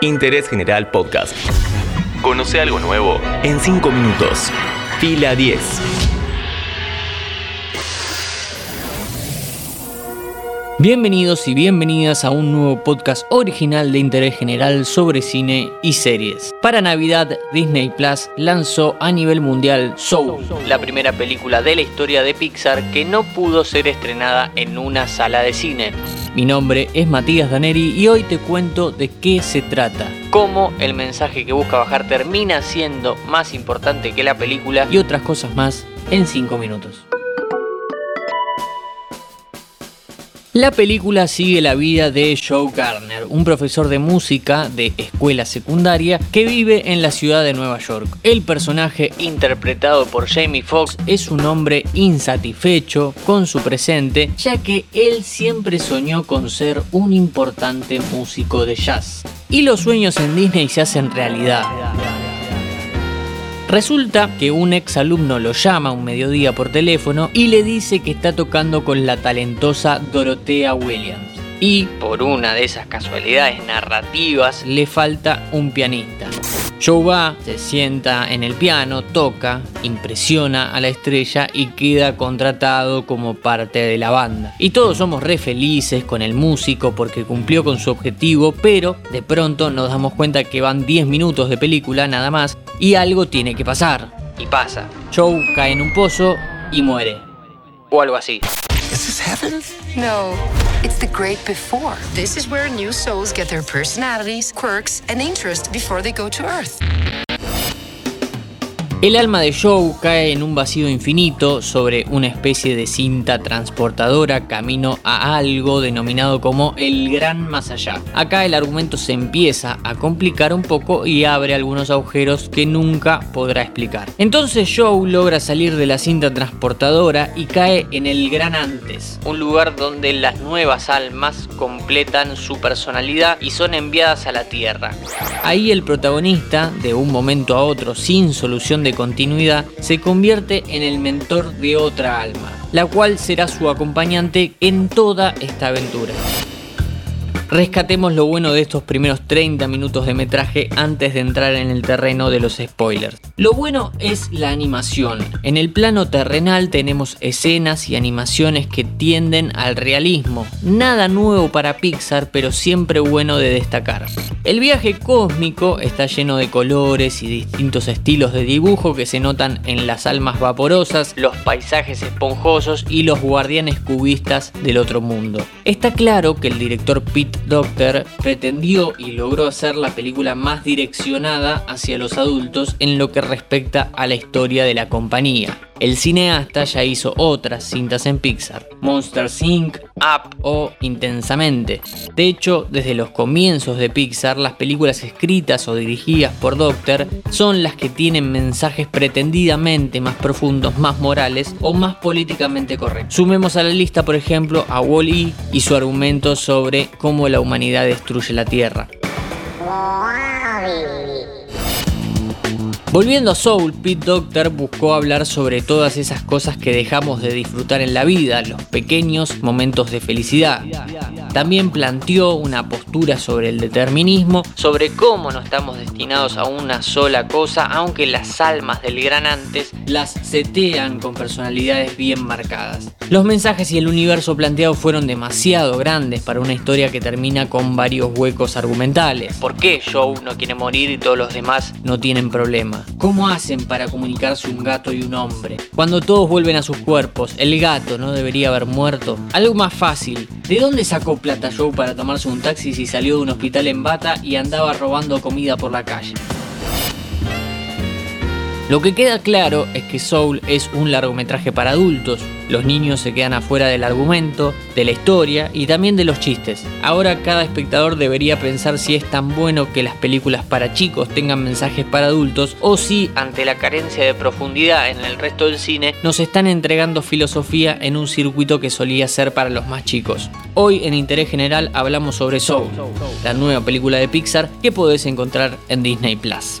Interés General Podcast. Conoce algo nuevo en 5 minutos. Fila 10. Bienvenidos y bienvenidas a un nuevo podcast original de interés general sobre cine y series. Para Navidad, Disney Plus lanzó a nivel mundial Soul, la primera película de la historia de Pixar que no pudo ser estrenada en una sala de cine. Mi nombre es Matías Daneri y hoy te cuento de qué se trata, cómo el mensaje que busca bajar termina siendo más importante que la película y otras cosas más en 5 minutos. La película sigue la vida de Joe Garner, un profesor de música de escuela secundaria que vive en la ciudad de Nueva York. El personaje interpretado por Jamie Foxx es un hombre insatisfecho con su presente, ya que él siempre soñó con ser un importante músico de jazz. Y los sueños en Disney se hacen realidad. Resulta que un ex alumno lo llama un mediodía por teléfono y le dice que está tocando con la talentosa Dorothea Williams. Y por una de esas casualidades narrativas le falta un pianista. Joe va, se sienta en el piano, toca, impresiona a la estrella y queda contratado como parte de la banda. Y todos somos re felices con el músico porque cumplió con su objetivo, pero de pronto nos damos cuenta que van 10 minutos de película nada más y algo tiene que pasar. Y pasa. Joe cae en un pozo y muere. O algo así. No, it's the great before. This is where new souls get their personalities, quirks, and interests before they go to Earth. El alma de Joe cae en un vacío infinito sobre una especie de cinta transportadora camino a algo denominado como el gran más allá. Acá el argumento se empieza a complicar un poco y abre algunos agujeros que nunca podrá explicar. Entonces Joe logra salir de la cinta transportadora y cae en el gran antes, un lugar donde las nuevas almas completan su personalidad y son enviadas a la Tierra. Ahí el protagonista, de un momento a otro sin solución de continuidad, se convierte en el mentor de otra alma, la cual será su acompañante en toda esta aventura. Rescatemos lo bueno de estos primeros 30 minutos de metraje antes de entrar en el terreno de los spoilers. Lo bueno es la animación. En el plano terrenal tenemos escenas y animaciones que tienden al realismo. Nada nuevo para Pixar, pero siempre bueno de destacar. El viaje cósmico está lleno de colores y distintos estilos de dibujo que se notan en las almas vaporosas, los paisajes esponjosos y los guardianes cubistas del otro mundo. Está claro que el director Pete Doctor pretendió y logró hacer la película más direccionada hacia los adultos en lo que respecta a la historia de la compañía. El cineasta ya hizo otras cintas en Pixar, Monster Inc., Up o Intensamente. De hecho, desde los comienzos de Pixar, las películas escritas o dirigidas por Doctor son las que tienen mensajes pretendidamente más profundos, más morales o más políticamente correctos. Sumemos a la lista, por ejemplo, a Wall-E y su argumento sobre cómo la humanidad destruye la Tierra. Volviendo a Soul, Pete Doctor buscó hablar sobre todas esas cosas que dejamos de disfrutar en la vida, los pequeños momentos de felicidad. También planteó una postura sobre el determinismo, sobre cómo no estamos destinados a una sola cosa, aunque las almas del gran antes las setean con personalidades bien marcadas. Los mensajes y el universo planteado fueron demasiado grandes para una historia que termina con varios huecos argumentales. ¿Por qué Joe no quiere morir y todos los demás no tienen problema? ¿Cómo hacen para comunicarse un gato y un hombre? Cuando todos vuelven a sus cuerpos, el gato no debería haber muerto. Algo más fácil. ¿De dónde sacó plata para tomarse un taxi si salió de un hospital en bata y andaba robando comida por la calle? Lo que queda claro es que Soul es un largometraje para adultos. Los niños se quedan afuera del argumento, de la historia y también de los chistes. Ahora cada espectador debería pensar si es tan bueno que las películas para chicos tengan mensajes para adultos o si, ante la carencia de profundidad en el resto del cine, nos están entregando filosofía en un circuito que solía ser para los más chicos. Hoy en Interés General hablamos sobre Soul, la nueva película de Pixar que podés encontrar en Disney Plus.